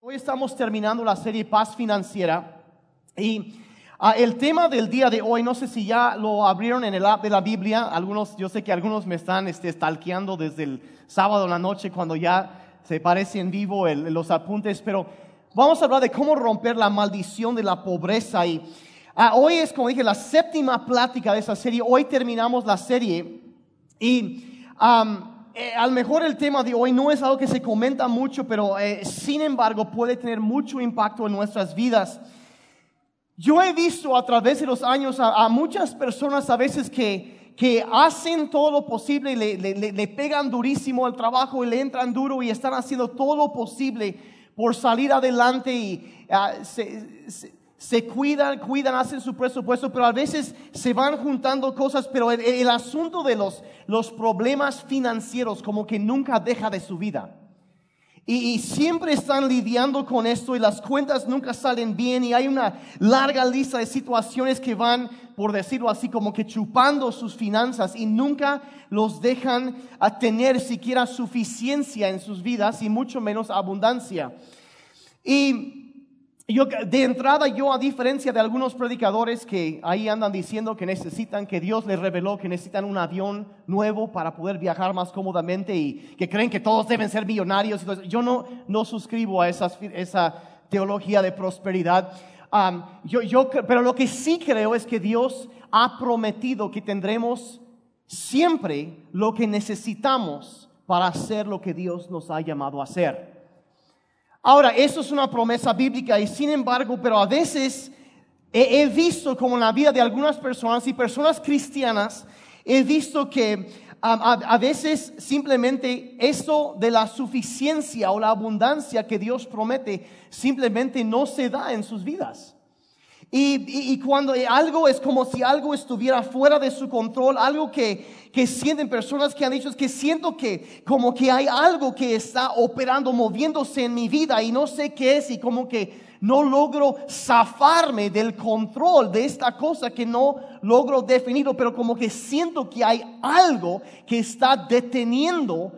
Hoy estamos terminando la serie Paz Financiera y ah, el tema del día de hoy, no sé si ya lo abrieron en el app de la Biblia, algunos, yo sé que algunos me están este, stalkeando desde el sábado en la noche cuando ya se parece en vivo los apuntes, pero vamos a hablar de cómo romper la maldición de la pobreza y ah, hoy es, como dije, la séptima plática de esa serie, hoy terminamos la serie y... Eh, a lo mejor el tema de hoy no es algo que se comenta mucho, pero eh, sin embargo puede tener mucho impacto en nuestras vidas. Yo he visto a través de los años a, muchas personas a veces que, que hacen todo lo posible y le, le, pegan durísimo al trabajo y le entran duro y están haciendo todo lo posible por salir adelante y ah, se, se cuidan, cuidan, hacen su presupuesto, pero a veces se van juntando cosas, pero el, asunto de los, los, problemas financieros como que nunca deja de su vida. Y, y, siempre están lidiando con esto y las cuentas nunca salen bien y hay una larga lista de situaciones que van, por decirlo así, como que chupando sus finanzas y nunca los dejan a tener siquiera suficiencia en sus vidas y mucho menos abundancia. Y yo, de entrada, yo a diferencia de algunos predicadores que ahí andan diciendo que necesitan, que Dios les reveló que necesitan un avión nuevo para poder viajar más cómodamente y que creen que todos deben ser millonarios, yo no, no suscribo a esa teología de prosperidad. yo, yo, pero lo que sí creo es que Dios ha prometido que tendremos siempre lo que necesitamos para hacer lo que Dios nos ha llamado a hacer. Ahora, eso es una promesa bíblica y sin embargo, pero a veces he, visto como en la vida de algunas personas y personas cristianas, he visto que a, veces simplemente eso de la suficiencia o la abundancia que Dios promete simplemente no se da en sus vidas. Y, cuando algo es como si algo estuviera fuera de su control, algo que, que sienten personas que han dicho es que siento que como que hay algo que está operando, moviéndose en mi vida y no sé qué es y como que no logro zafarme del control de esta cosa que no logro definirlo, pero como que siento que hay algo que está deteniendo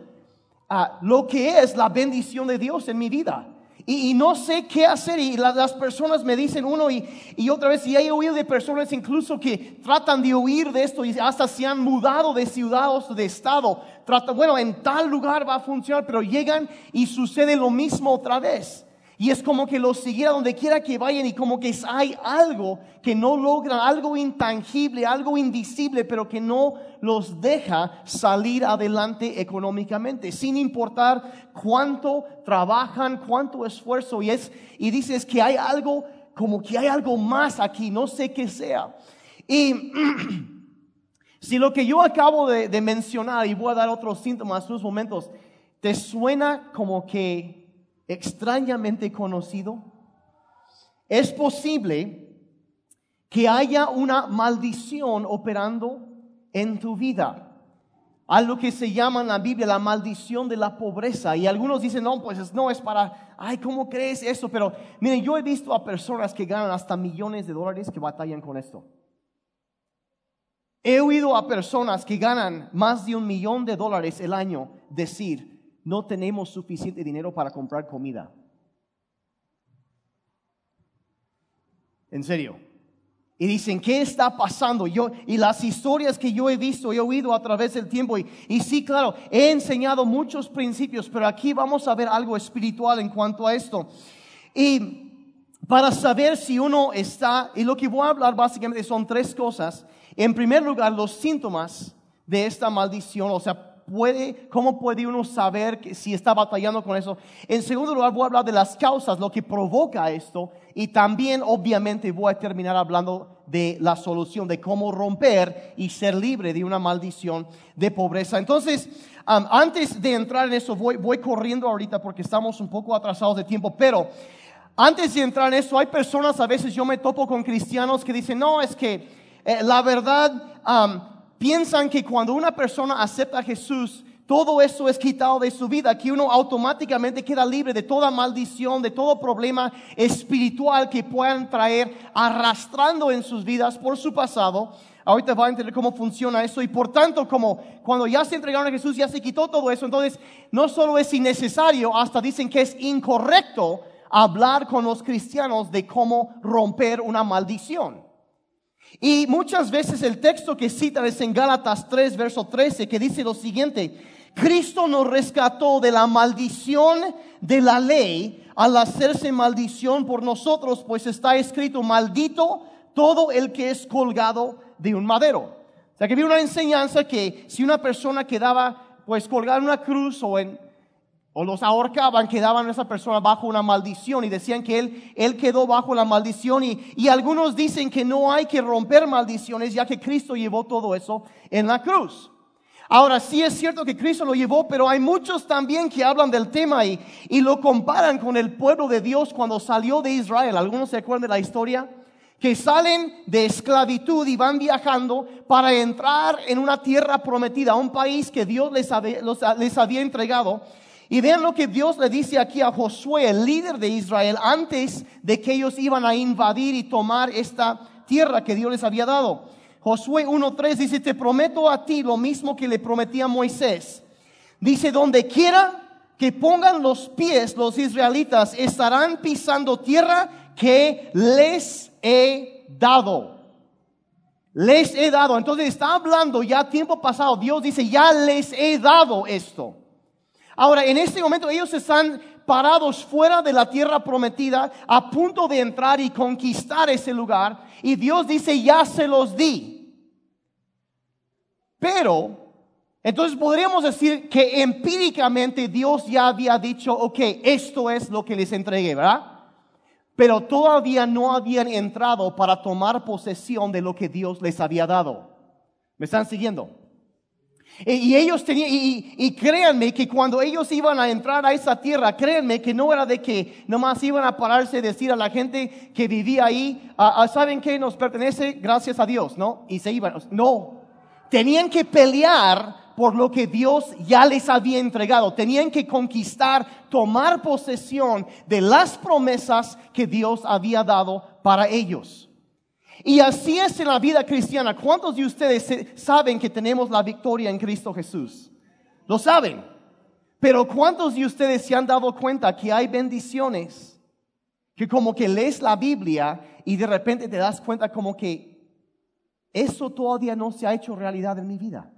a lo que es la bendición de Dios en mi vida. Y, no sé qué hacer y las personas me dicen uno y, otra vez, y he oído de personas incluso que tratan de huir de esto y hasta se han mudado de ciudad o de estado. Trata, bueno, en tal lugar va a funcionar, pero llegan y sucede lo mismo otra vez. Y es como que los siguiera donde quiera que vayan y como que hay algo que no logran, algo intangible, algo invisible, pero que no los deja salir adelante económicamente, sin importar cuánto trabajan, cuánto esfuerzo. Y, es, y dices que hay algo, como que hay algo más aquí, no sé qué sea. Y si lo que yo acabo de, de mencionar, y voy a dar otros síntomas en unos momentos, te suena como que extrañamente conocido, es posible que haya una maldición operando en tu vida. Algo que se llama en la Biblia la maldición de la pobreza. Y algunos dicen, no, pues no es para, ay, ¿cómo crees eso? Pero miren, yo he visto a personas que ganan hasta millones de dólares que batallan con esto. He oído a personas que ganan más de un millón de dólares el año decir, no tenemos suficiente dinero para comprar comida. En serio. Y dicen, ¿qué está pasando? Yo, y las historias que yo he visto, he oído a través del tiempo. Y, y sí, claro, he enseñado muchos principios, pero aquí vamos a ver algo espiritual en cuanto a esto. Y para saber si uno está, y lo que voy a hablar básicamente son tres cosas. En primer lugar, los síntomas de esta maldición, o sea, puede, cómo puede uno saber que, si está batallando con eso? En segundo lugar, voy a hablar de las causas, lo que provoca esto. Y también, obviamente, voy a terminar hablando de la solución, de cómo romper y ser libre de una maldición de pobreza. Entonces, antes de entrar en eso, voy, voy corriendo ahorita porque estamos un poco atrasados de tiempo, pero antes de entrar en eso, hay personas, a veces yo me topo con cristianos que dicen, no, es que eh, la verdad piensan que cuando una persona acepta a Jesús, todo eso es quitado de su vida, que uno automáticamente queda libre de toda maldición, de todo problema espiritual que puedan traer arrastrando en sus vidas por su pasado. Ahorita va a entender cómo funciona eso y por tanto como cuando ya se entregaron a Jesús ya se quitó todo eso, entonces no solo es innecesario, hasta dicen que es incorrecto hablar con los cristianos de cómo romper una maldición. Y muchas veces el texto que cita es en Gálatas 3, verso 13, que dice lo siguiente, Cristo nos rescató de la maldición de la ley al hacerse maldición por nosotros, pues está escrito, maldito todo el que es colgado de un madero. O sea que había una enseñanza que si una persona quedaba pues colgada en una cruz o en o los ahorcaban, quedaban esa persona bajo una maldición y decían que él, él quedó bajo la maldición y, y algunos dicen que no hay que romper maldiciones ya que Cristo llevó todo eso en la cruz. Ahora sí es cierto que Cristo lo llevó, pero hay muchos también que hablan del tema y, y lo comparan con el pueblo de Dios cuando salió de Israel. ¿Algunos se acuerdan de la historia? Que salen de esclavitud y van viajando para entrar en una tierra prometida, un país que Dios les había, les había entregado. Y vean lo que Dios le dice aquí a Josué, el líder de Israel, antes de que ellos iban a invadir y tomar esta tierra que Dios les había dado. Josué 1.3 dice, te prometo a ti lo mismo que le prometí a Moisés. Dice, donde quiera que pongan los pies los israelitas, estarán pisando tierra que les he dado. Les he dado. Entonces está hablando ya tiempo pasado. Dios dice, ya les he dado esto. Ahora, en este momento ellos están parados fuera de la tierra prometida, a punto de entrar y conquistar ese lugar. Y Dios dice, ya se los di. Pero, entonces podríamos decir que empíricamente Dios ya había dicho, ok, esto es lo que les entregué, ¿verdad? Pero todavía no habían entrado para tomar posesión de lo que Dios les había dado. ¿Me están siguiendo? Y, ellos tenían, y, créanme que cuando ellos iban a entrar a esa tierra, créanme que no era de que nomás iban a pararse y decir a la gente que vivía ahí, ah, ah, ¿saben qué nos pertenece? Gracias a Dios, ¿no? Y se iban. No, tenían que pelear por lo que Dios ya les había entregado. Tenían que conquistar, tomar posesión de las promesas que Dios había dado para ellos. Y así es en la vida cristiana. ¿Cuántos de ustedes saben que tenemos la victoria en Cristo Jesús? Lo saben. Pero ¿cuántos de ustedes se han dado cuenta que hay bendiciones que como que lees la Biblia y de repente te das cuenta como que eso todavía no se ha hecho realidad en mi vida.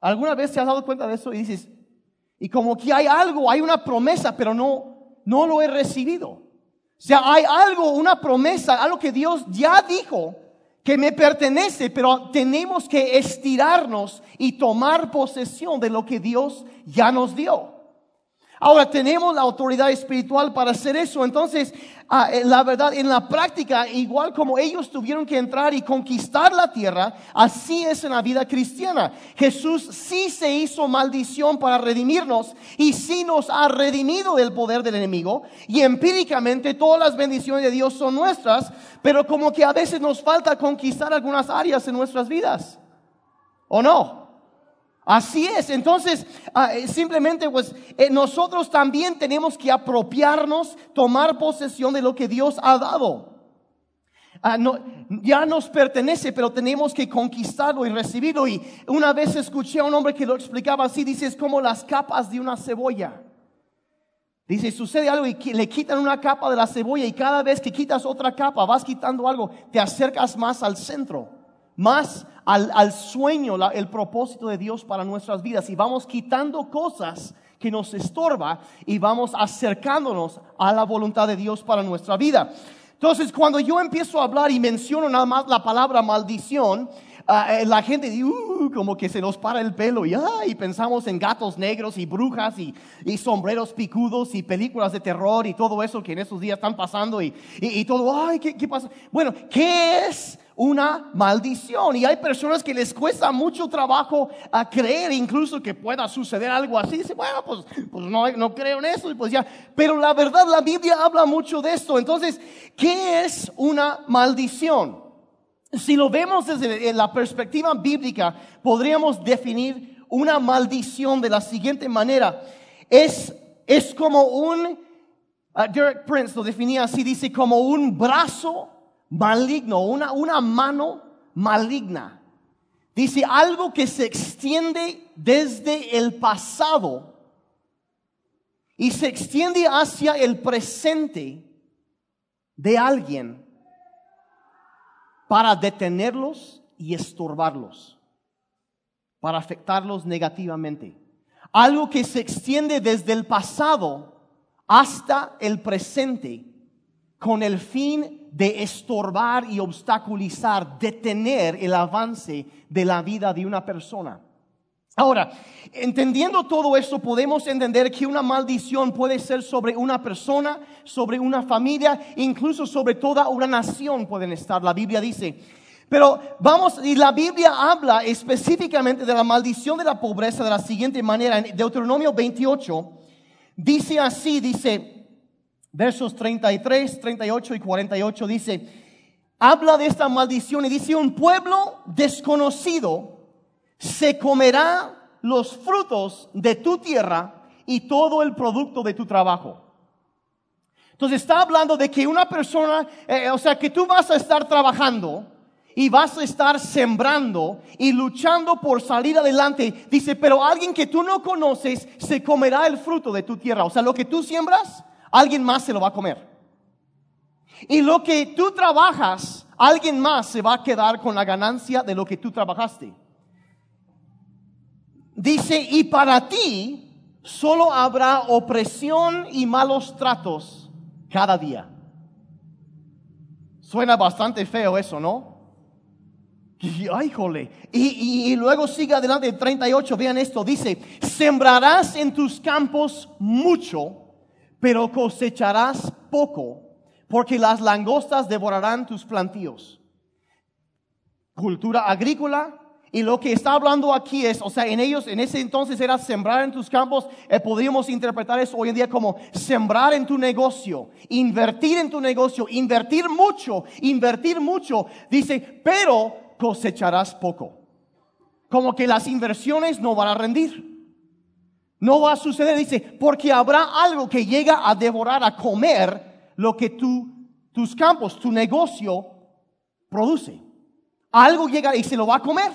¿Alguna vez te has dado cuenta de eso y dices, y como que hay algo, hay una promesa, pero no, no lo he recibido? O sea, hay algo, una promesa, algo que Dios ya dijo que me pertenece, pero tenemos que estirarnos y tomar posesión de lo que Dios ya nos dio. Ahora tenemos la autoridad espiritual para hacer eso. Entonces, ah, eh, la verdad, en la práctica, igual como ellos tuvieron que entrar y conquistar la tierra, así es en la vida cristiana. Jesús sí se hizo maldición para redimirnos y sí nos ha redimido del poder del enemigo. Y empíricamente todas las bendiciones de Dios son nuestras, pero como que a veces nos falta conquistar algunas áreas en nuestras vidas. ¿O no? Así es, entonces ah, eh, simplemente pues eh, nosotros también tenemos que apropiarnos, tomar posesión de lo que Dios ha dado. Ah, ya nos pertenece, pero tenemos que conquistarlo y recibirlo. Y una vez escuché a un hombre que lo explicaba así, dice, es como las capas de una cebolla. Dice, sucede algo y le quitan una capa de la cebolla y cada vez que quitas otra capa, vas quitando algo, te acercas más al centro, más al, sueño, el propósito de Dios para nuestras vidas y vamos quitando cosas que nos estorba y vamos acercándonos a la voluntad de Dios para nuestra vida. Entonces, cuando yo empiezo a hablar y menciono nada más la palabra maldición, ah, eh, la gente dice, uh, como que se nos para el pelo y, y pensamos en gatos negros y brujas y, sombreros picudos y películas de terror y todo eso que en esos días están pasando y, y, todo, ay, ¿qué, ¿qué, pasa? Bueno, ¿qué es una maldición. Y hay personas que les cuesta mucho trabajo a creer incluso que pueda suceder algo así. Dice, bueno, pues, pues no, no creo en eso. Y pues ya. Pero la verdad, la Biblia habla mucho de esto. Entonces, ¿qué es una maldición? Si lo vemos desde la perspectiva bíblica, podríamos definir una maldición de la siguiente manera. Es, es como un, uh, Derek Prince lo definía así, dice, como un brazo maligno, una, una mano maligna. Dice algo que se extiende desde el pasado y se extiende hacia el presente de alguien para detenerlos y estorbarlos, para afectarlos negativamente. Algo que se extiende desde el pasado hasta el presente con el fin de estorbar y obstaculizar, detener el avance de la vida de una persona. Ahora, entendiendo todo esto, podemos entender que una maldición puede ser sobre una persona, sobre una familia, incluso sobre toda una nación pueden estar. La Biblia dice. Pero vamos, y la Biblia habla específicamente de la maldición de la pobreza de la siguiente manera. En Deuteronomio 28 dice así, dice, versos 33, 38 y 48, dice, habla de esta maldición y dice, un pueblo desconocido se comerá los frutos de tu tierra y todo el producto de tu trabajo. Entonces está hablando de que una persona, eh, o sea, que tú vas a estar trabajando y vas a estar sembrando y luchando por salir adelante. Dice, pero alguien que tú no conoces se comerá el fruto de tu tierra. O sea, lo que tú siembras, alguien más se lo va a comer. Y lo que tú trabajas, alguien más se va a quedar con la ganancia de lo que tú trabajaste. Dice, y para ti solo habrá opresión y malos tratos cada día. Suena bastante feo eso, ¿no? Y, ay, jole. Y, luego sigue adelante, 38, vean esto, dice, sembrarás en tus campos mucho, pero cosecharás poco, porque las langostas devorarán tus plantíos. Cultura agrícola, y lo que está hablando aquí es, o sea, en ellos, en ese entonces era sembrar en tus campos, eh, podríamos interpretar eso hoy en día como sembrar en tu negocio, invertir en tu negocio, invertir mucho, invertir mucho. Dice, pero cosecharás poco. Como que las inversiones no van a rendir. No va a suceder, dice, porque habrá algo que llega a devorar, a comer lo que tú, tus campos, tu negocio produce. Algo llega y se lo va a comer.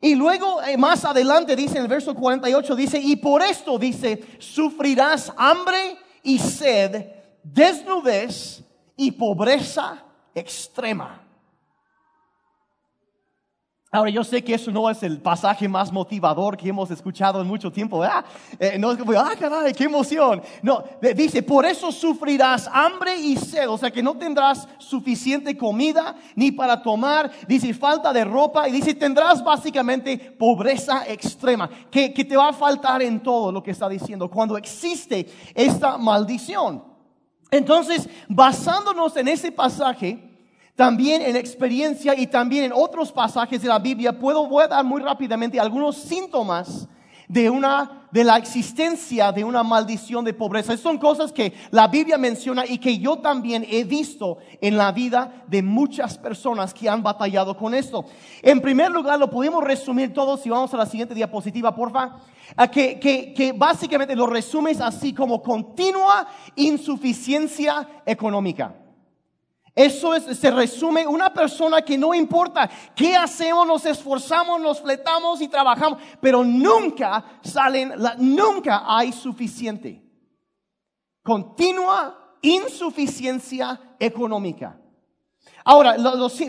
Y luego eh, más adelante dice en el verso 48, dice, y por esto dice, sufrirás hambre y sed, desnudez y pobreza extrema. Ahora yo sé que eso no es el pasaje más motivador que hemos escuchado en mucho tiempo. Eh, no es ah, caray, qué emoción. No, dice, por eso sufrirás hambre y sed, o sea que no tendrás suficiente comida ni para tomar, dice, falta de ropa, y dice, tendrás básicamente pobreza extrema, que, que te va a faltar en todo lo que está diciendo, cuando existe esta maldición. Entonces, basándonos en ese pasaje, también en experiencia y también en otros pasajes de la Biblia puedo dar muy rápidamente algunos síntomas de una de la existencia de una maldición de pobreza. son cosas que la Biblia menciona y que yo también he visto en la vida de muchas personas que han batallado con esto. En primer lugar, lo podemos resumir todo si vamos a la siguiente diapositiva, porfa. Que, que, que básicamente lo resumes así como continua insuficiencia económica. Eso es, se resume una persona que no importa qué hacemos, nos esforzamos, nos fletamos y trabajamos, pero nunca salen, nunca hay suficiente. Continua insuficiencia económica. Ahora,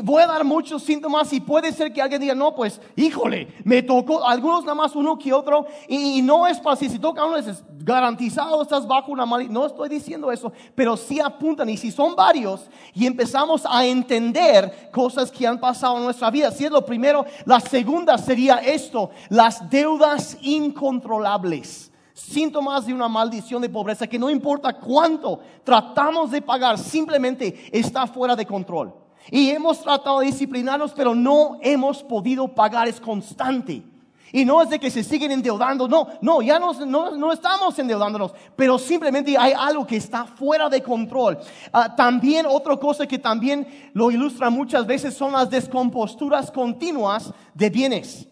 voy a dar muchos síntomas y puede ser que alguien diga, no, pues, híjole, me tocó, algunos nada más uno que otro, y, no es fácil, si toca uno es garantizado, estás bajo una mala, no estoy diciendo eso, pero sí apuntan, y si son varios, y empezamos a entender cosas que han pasado en nuestra vida, si es lo primero, la segunda sería esto, las deudas incontrolables síntomas de una maldición de pobreza que no importa cuánto tratamos de pagar, simplemente está fuera de control. Y hemos tratado de disciplinarnos, pero no hemos podido pagar, es constante. Y no es de que se siguen endeudando, no, no, ya no, no, estamos endeudándonos, pero simplemente hay algo que está fuera de control. Ah, también otra cosa que también lo ilustra muchas veces son las descomposturas continuas de bienes.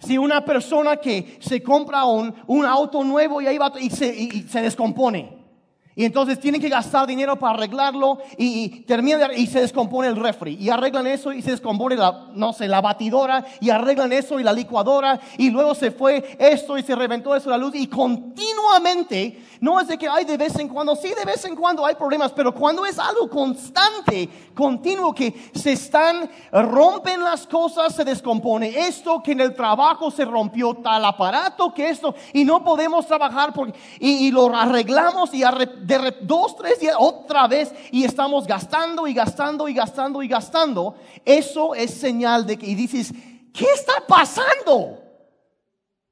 Si una persona que se compra un, un auto nuevo y ahí va y se, y se descompone, Y entonces tienen que gastar dinero para arreglarlo y, termina y se descompone el refri. Y arreglan eso y se descompone la, no sé, la batidora y arreglan eso y la licuadora. Y luego se fue esto y se reventó eso la luz. Y continuamente, no es de que hay de vez en cuando, sí de vez en cuando hay problemas, pero cuando es algo constante, continuo, que se están, rompen las cosas, se descompone esto, que en el trabajo se rompió tal aparato, que esto, y no podemos trabajar porque, y, y lo arreglamos y arreglamos de dos, tres días otra vez y estamos gastando y gastando y gastando y gastando, eso es señal de que y dices, ¿qué está pasando?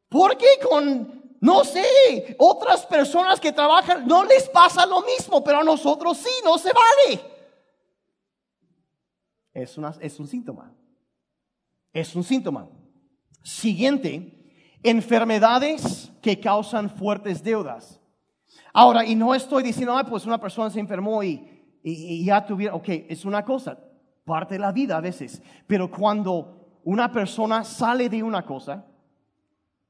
Porque con, no sé, otras personas que trabajan no les pasa lo mismo, pero a nosotros sí, no se vale? Es, una, es un síntoma. Es un síntoma. Siguiente, enfermedades que causan fuertes deudas. Ahora, y no estoy diciendo, pues una persona se enfermó y, ya tuviera, ok, es una cosa, parte de la vida a veces, pero cuando una persona sale de una cosa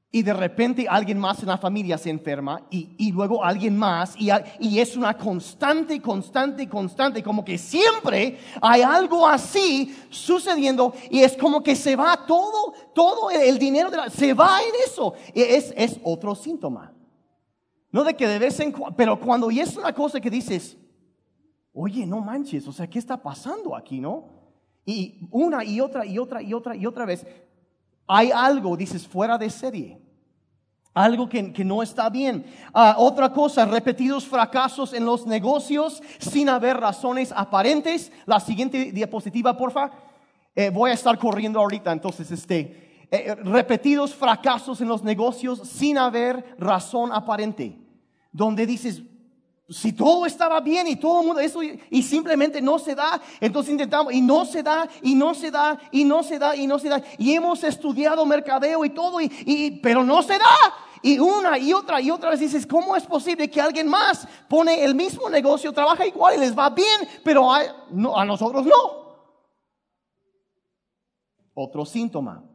y de repente alguien más en la familia se enferma y, luego alguien más y, y, es una constante, constante, constante, como que siempre hay algo así sucediendo y es como que se va todo, todo el dinero de la, se va en eso. Es, es otro síntoma. No de que de vez en cuando, pero cuando y es una cosa que dices, oye, no manches, o sea, ¿qué está pasando aquí, no? Y una y otra y otra y otra y otra vez, hay algo, dices, fuera de serie. Algo que, no está bien. Ah, otra cosa, repetidos fracasos en los negocios sin haber razones aparentes. La siguiente diapositiva, porfa. Eh, voy a estar corriendo ahorita, entonces, este, eh, repetidos fracasos en los negocios sin haber razón aparente. Donde dices, si todo estaba bien y todo el mundo, eso y, simplemente no se da, entonces intentamos y no se da y no se da y no se da y no se da. Y hemos estudiado mercadeo y todo, y, pero no se da. Y una y otra y otra vez dices, ¿cómo es posible que alguien más pone el mismo negocio, trabaja igual y les va bien, pero no, a nosotros no? Otro síntoma.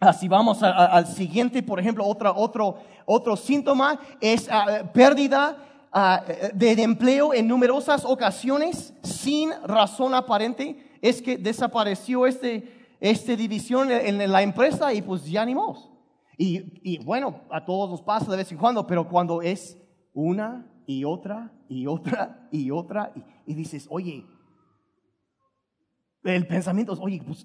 Así vamos al siguiente, por ejemplo, otro, otro, otro síntoma es ah, pérdida ah, de empleo en numerosas ocasiones sin razón aparente. Es que desapareció este, este división en, la empresa y pues ya ni más. Y, y, bueno, a todos nos pasa de vez en cuando, pero cuando es una y otra y otra y otra y dices, oye, el pensamiento oye, pues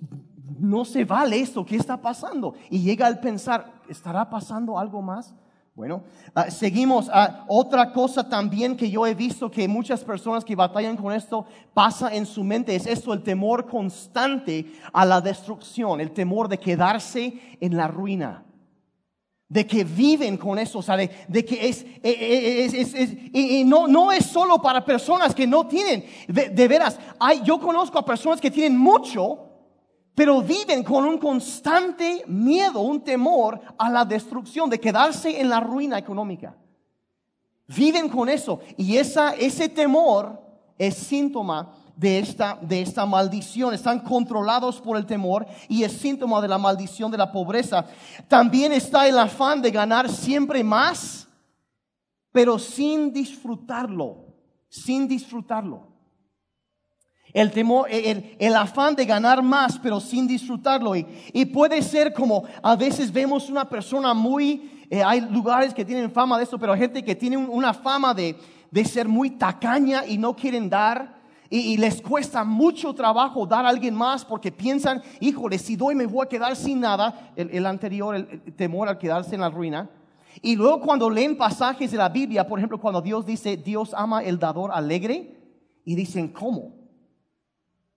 no se vale esto, ¿qué está pasando? Y llega al pensar, ¿estará pasando algo más? Bueno, ah, seguimos. ah, otra cosa también que yo he visto que muchas personas que batallan con esto pasa en su mente es esto, el temor constante a la destrucción, el temor de quedarse en la ruina de que viven con eso, o sea, de, que es, eh, eh, y, no, no es solo para personas que no tienen, de, veras, hay, yo conozco a personas que tienen mucho, pero viven con un constante miedo, un temor a la destrucción, de quedarse en la ruina económica. Viven con eso y esa, ese temor es síntoma de esta, de esta maldición. Están controlados por el temor y es síntoma de la maldición de la pobreza. También está el afán de ganar siempre más, pero sin disfrutarlo, sin disfrutarlo. El temor, el, el, afán de ganar más, pero sin disfrutarlo. Y, y, puede ser como a veces vemos una persona muy, eh, hay lugares que tienen fama de eso, pero gente que tiene una fama de, de ser muy tacaña y no quieren dar y, les cuesta mucho trabajo dar a alguien más porque piensan, híjole, si doy me voy a quedar sin nada, el, anterior, el, temor al quedarse en la ruina. Y luego cuando leen pasajes de la Biblia, por ejemplo, cuando Dios dice, Dios ama el dador alegre, y dicen, ¿cómo?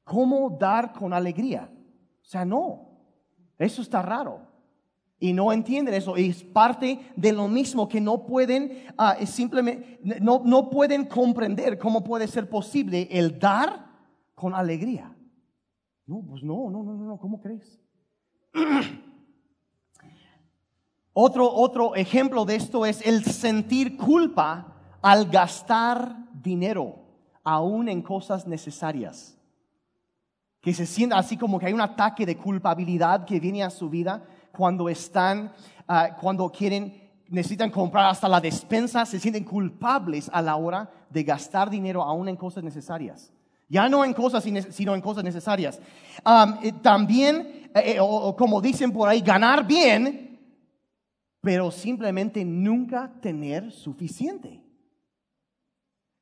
¿Cómo dar con alegría? O sea, no, eso está raro y no entienden eso. Y es parte de lo mismo que no pueden ah, simplemente, no, no pueden comprender cómo puede ser posible el dar con alegría. No, pues no, no, no, no, ¿cómo crees? otro, otro ejemplo de esto es el sentir culpa al gastar dinero, aún en cosas necesarias. Que se sienta así como que hay un ataque de culpabilidad que viene a su vida cuando están, ah, cuando quieren necesitan comprar hasta la despensa, se sienten culpables a la hora de gastar dinero aún en cosas necesarias. Ya no en cosas, sino en cosas necesarias. Eh, también, eh, o, como dicen por ahí, ganar bien, pero simplemente nunca tener suficiente.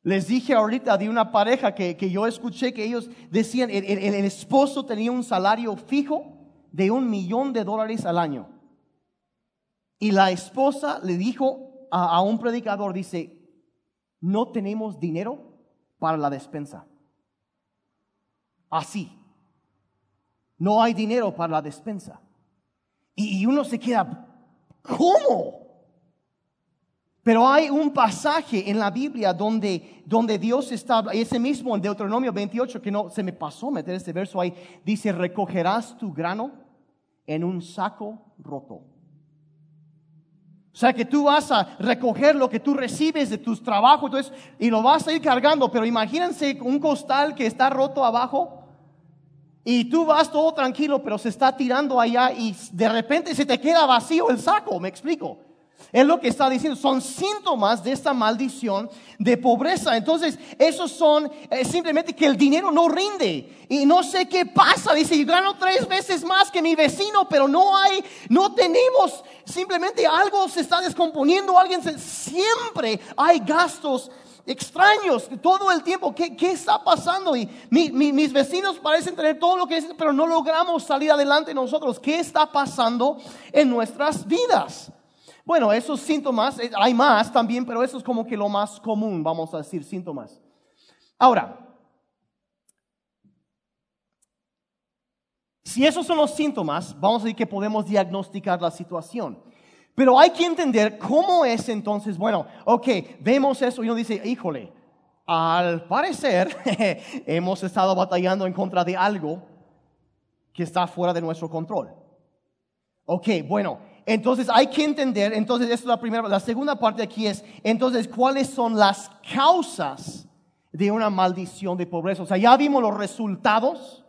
Les dije ahorita de una pareja que, yo escuché que ellos decían, el, el esposo tenía un salario fijo de un millón de dólares al año. Y la esposa le dijo a, un predicador, dice, no tenemos dinero para la despensa. Así. No hay dinero para la despensa. Y, uno se queda, ¿cómo? Pero hay un pasaje en la Biblia donde, donde Dios está, ese mismo en Deuteronomio 28, que no se me pasó meter este verso ahí, dice, recogerás tu grano en un saco roto. O sea que tú vas a recoger lo que tú recibes de tus trabajos entonces, y lo vas a ir cargando, pero imagínense un costal que está roto abajo y tú vas todo tranquilo, pero se está tirando allá y de repente se te queda vacío el saco, me explico. Es lo que está diciendo, son síntomas de esta maldición de pobreza. Entonces, esos son eh, simplemente que el dinero no rinde. Y no sé qué pasa. Dice, yo gano tres veces más que mi vecino, pero no hay, no tenemos, simplemente algo se está descomponiendo, alguien siempre hay gastos extraños todo el tiempo. ¿Qué, qué está pasando? Y mis vecinos parecen tener todo lo que es, pero no logramos salir adelante nosotros. ¿Qué está pasando en nuestras vidas? Bueno, esos síntomas, eh, hay más también, pero eso es como que lo más común, vamos a decir, síntomas. Ahora, si esos son los síntomas, vamos a decir que podemos diagnosticar la situación. Pero hay que entender cómo es entonces, bueno, ok, vemos eso y uno dice, híjole, al parecer hemos estado batallando en contra de algo que está fuera de nuestro control. Ok, bueno, entonces hay que entender, entonces esta es la primera, la segunda parte aquí es, entonces, ¿cuáles son las causas de una maldición de pobreza? O sea, ya vimos los resultados,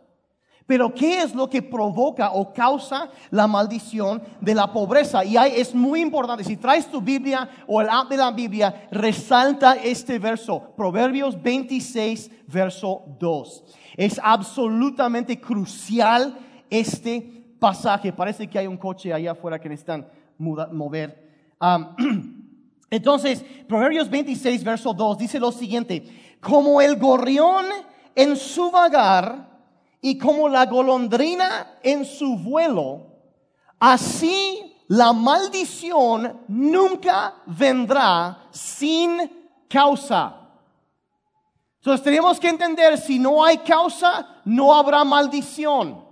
pero ¿qué es lo que provoca o causa la maldición de la pobreza? Y hay, es muy importante, si traes tu Biblia o el app de la Biblia, resalta este verso, Proverbios 26, verso 2. Es absolutamente crucial este pasaje. Parece que hay un coche allá afuera que necesitan mover. entonces, Proverbios 26, verso 2 dice lo siguiente, como el gorrión en su vagar y como la golondrina en su vuelo, así la maldición nunca vendrá sin causa. Entonces tenemos que entender, si no hay causa, no habrá maldición.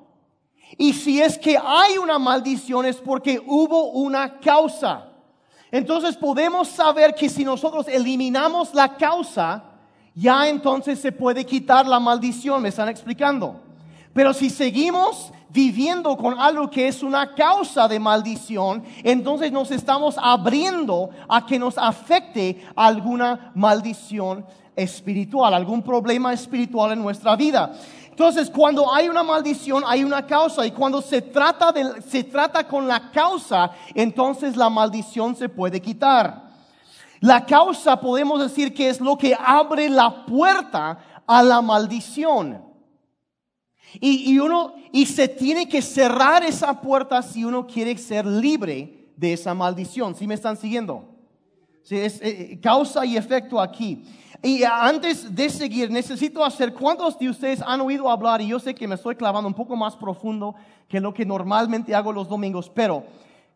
Y si es que hay una maldición es porque hubo una causa. Entonces podemos saber que si nosotros eliminamos la causa, ya entonces se puede quitar la maldición, me están explicando. Pero si seguimos viviendo con algo que es una causa de maldición, entonces nos estamos abriendo a que nos afecte alguna maldición espiritual, algún problema espiritual en nuestra vida. Entonces, cuando hay una maldición, hay una causa. Y cuando se trata, de, se trata con la causa, entonces la maldición se puede quitar. La causa podemos decir que es lo que abre la puerta a la maldición. Y, y, uno, y se tiene que cerrar esa puerta si uno quiere ser libre de esa maldición. ¿Sí me están siguiendo? Es eh, causa y efecto aquí. Y antes de seguir, necesito hacer, ¿cuántos de ustedes han oído hablar? Y yo sé que me estoy clavando un poco más profundo que lo que normalmente hago los domingos, pero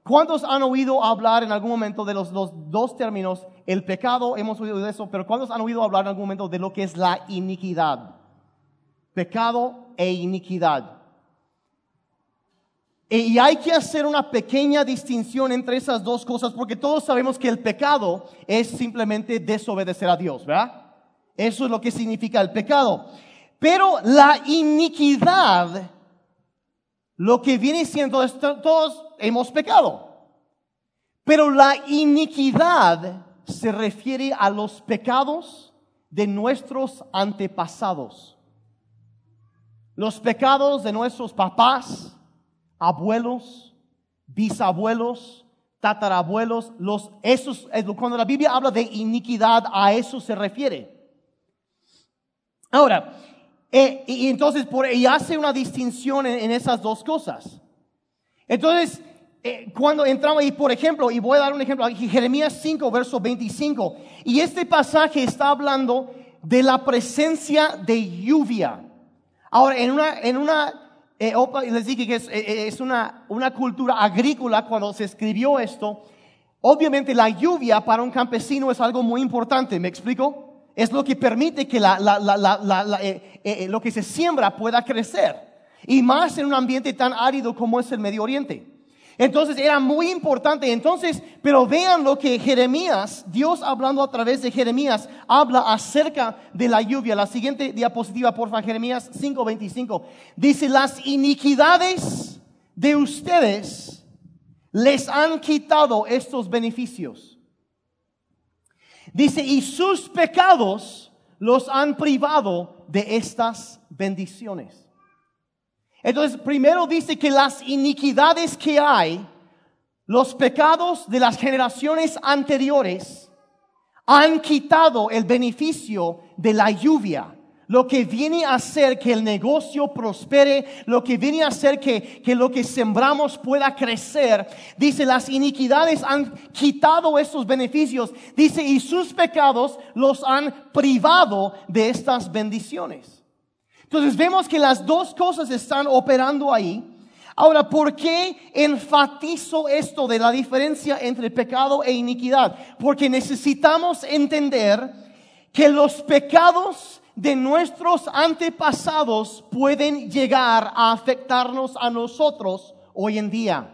¿cuántos han oído hablar en algún momento de los, dos términos? El pecado, hemos oído de eso, pero ¿cuántos han oído hablar en algún momento de lo que es la iniquidad? Pecado e iniquidad. Y hay que hacer una pequeña distinción entre esas dos cosas porque todos sabemos que el pecado es simplemente desobedecer a Dios, ¿verdad? Eso es lo que significa el pecado. Pero la iniquidad, lo que viene siendo, todos hemos pecado. Pero la iniquidad se refiere a los pecados de nuestros antepasados. Los pecados de nuestros papás, abuelos, bisabuelos, tatarabuelos, los, esos, cuando la Biblia habla de iniquidad, a eso se refiere. Ahora, eh, y entonces por, y hace una distinción en, esas dos cosas. Entonces, eh, cuando entramos, y por ejemplo, y voy a dar un ejemplo, Jeremías 5, verso 25, y este pasaje está hablando de la presencia de lluvia. Ahora, en una, en una eh, les dije que es, eh, es una, una cultura agrícola cuando se escribió esto. Obviamente la lluvia para un campesino es algo muy importante, ¿me explico? Es lo que permite que la, eh, lo que se siembra pueda crecer. Y más en un ambiente tan árido como es el Medio Oriente. Entonces era muy importante. Entonces, pero vean lo que Jeremías, Dios hablando a través de Jeremías, habla acerca de la lluvia. La siguiente diapositiva, por favor, Jeremías 5:25. Dice, las iniquidades de ustedes les han quitado estos beneficios. Dice, y sus pecados los han privado de estas bendiciones. Entonces, primero dice que las iniquidades que hay, los pecados de las generaciones anteriores, han quitado el beneficio de la lluvia. Lo que viene a hacer que el negocio prospere, lo que viene a hacer que, que lo que sembramos pueda crecer. Dice, las iniquidades han quitado estos beneficios. Dice, y sus pecados los han privado de estas bendiciones. Entonces vemos que las dos cosas están operando ahí. Ahora, ¿por qué enfatizo esto de la diferencia entre pecado e iniquidad? Porque necesitamos entender que los pecados de nuestros antepasados pueden llegar a afectarnos a nosotros hoy en día.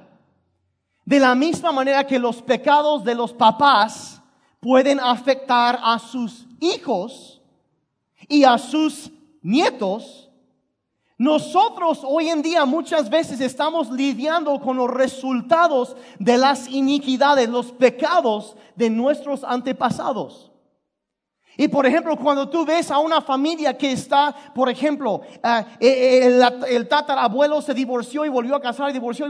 De la misma manera que los pecados de los papás pueden afectar a sus hijos y a sus nietos, nosotros hoy en día muchas veces estamos lidiando con los resultados de las iniquidades, los pecados de nuestros antepasados. Y por ejemplo, cuando tú ves a una familia que está, por ejemplo, eh, eh, el, el, tatarabuelo se divorció y volvió a casar, y divorció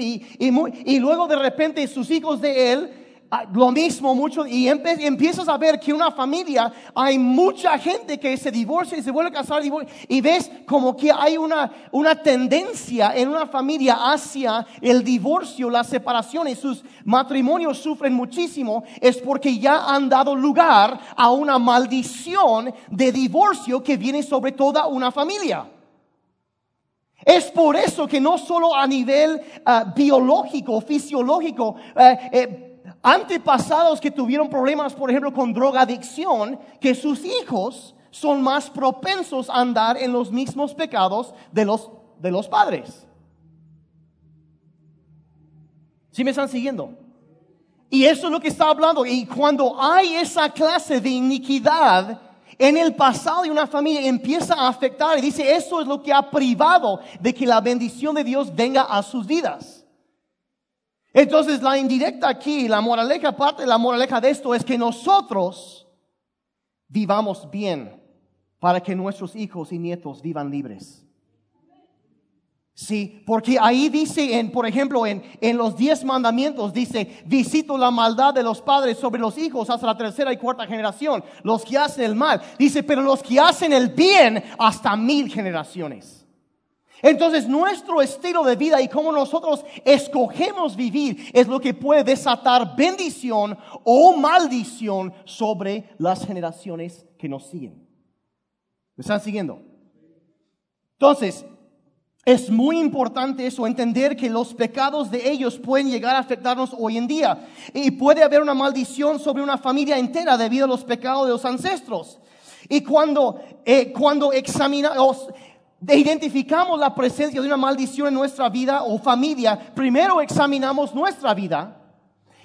y, y luego de repente sus hijos de él Ah, lo mismo mucho y empiezas a ver que una familia hay mucha gente que se divorcia y se vuelve a casar y ves como que hay una, una tendencia en una familia hacia el divorcio, la separación y sus matrimonios sufren muchísimo es porque ya han dado lugar a una maldición de divorcio que viene sobre toda una familia. Es por eso que no solo a nivel uh, biológico, fisiológico, uh, antepasados que tuvieron problemas, por ejemplo, con drogadicción, que sus hijos son más propensos a andar en los mismos pecados de los, de los padres. ¿Sí me están siguiendo? Y eso es lo que está hablando. Y cuando hay esa clase de iniquidad en el pasado de una familia, empieza a afectar y dice, eso es lo que ha privado de que la bendición de Dios venga a sus vidas. Entonces la indirecta aquí, la moraleja, parte de la moraleja de esto es que nosotros vivamos bien para que nuestros hijos y nietos vivan libres. Sí, porque ahí dice, en, por ejemplo, en, en los diez mandamientos, dice, visito la maldad de los padres sobre los hijos hasta la tercera y cuarta generación, los que hacen el mal. Dice, pero los que hacen el bien hasta mil generaciones. Entonces nuestro estilo de vida y cómo nosotros escogemos vivir es lo que puede desatar bendición o maldición sobre las generaciones que nos siguen. ¿Me están siguiendo? Entonces, es muy importante eso, entender que los pecados de ellos pueden llegar a afectarnos hoy en día. Y puede haber una maldición sobre una familia entera debido a los pecados de los ancestros. Y cuando, eh, cuando examinamos, identificamos la presencia de una maldición en nuestra vida o familia, primero examinamos nuestra vida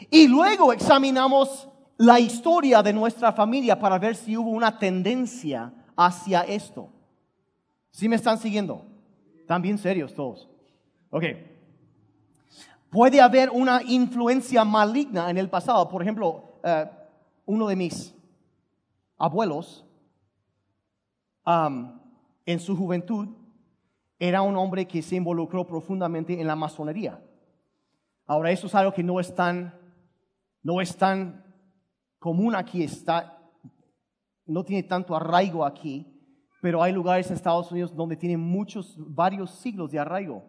y luego examinamos la historia de nuestra familia para ver si hubo una tendencia hacia esto. ¿Sí me están siguiendo? Están bien serios todos. Ok. Puede haber una influencia maligna en el pasado. Por ejemplo, eh, uno de mis abuelos en su juventud era un hombre que se involucró profundamente en la masonería. Ahora, eso es algo que no es tan, no es tan común aquí, está, no tiene tanto arraigo aquí, pero hay lugares en Estados Unidos donde tienen muchos, varios siglos de arraigo.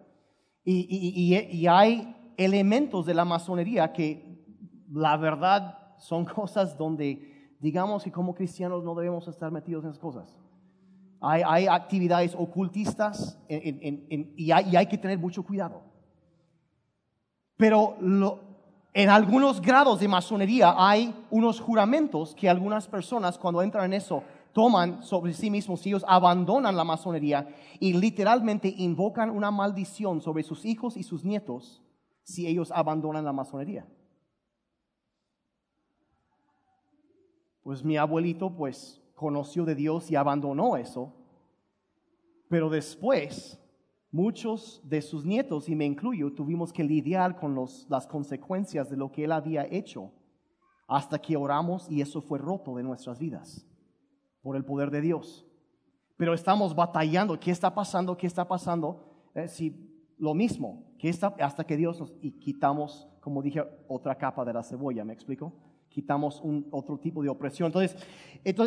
Y, hay elementos de la masonería que la verdad son cosas donde digamos que como cristianos no debemos estar metidos en esas cosas. Hay, actividades ocultistas y, hay, que tener mucho cuidado. Pero en algunos grados de masonería hay unos juramentos que algunas personas cuando entran en eso toman sobre sí mismos, ellos abandonan la masonería y literalmente invocan una maldición sobre sus hijos y sus nietos si ellos abandonan la masonería. Pues mi abuelito pues conoció de Dios y abandonó eso, pero después muchos de sus nietos, y me incluyo, tuvimos que lidiar con las consecuencias de lo que él había hecho hasta que oramos y eso fue roto de nuestras vidas por el poder de Dios. Pero estamos batallando, ¿qué está pasando? ¿Qué está pasando? Eh, si lo mismo, que está, hasta que Dios nos quitamos, como dije, otra capa de la cebolla, ¿me explico? Quitamos un otro tipo de opresión. Entonces,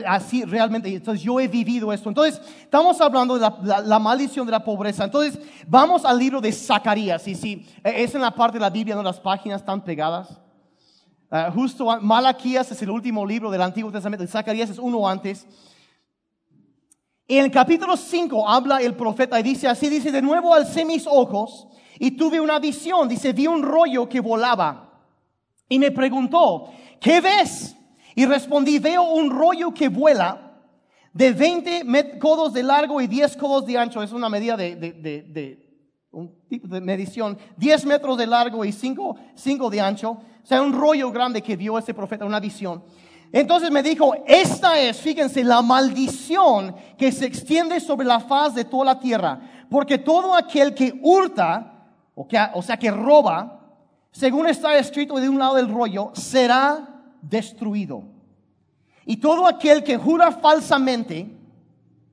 así realmente, entonces yo he vivido esto. Entonces, estamos hablando de la, maldición de la pobreza. Entonces, vamos al libro de Zacarías. Y si e, es en la parte de la Biblia, no las páginas están pegadas. Uh, justo Malaquías es el último libro del Antiguo Testamento. Zacarías es uno antes. En el capítulo 5 habla el profeta y dice así, dice, de nuevo alcé mis ojos y tuve una visión. Dice, vi un rollo que volaba. Y me preguntó, ¿qué ves? Y respondí, veo un rollo que vuela de 20 codos de largo y 10 codos de ancho. Es una medida de, de, un tipo de medición. 10 metros de largo y 5, 5 de ancho. O sea, un rollo grande que vio ese profeta, una visión. Entonces me dijo, esta es, fíjense, la maldición que se extiende sobre la faz de toda la tierra. Porque todo aquel que hurta, o, que, o sea, que roba, según está escrito de un lado del rollo, será destruido. Y todo aquel que jura falsamente,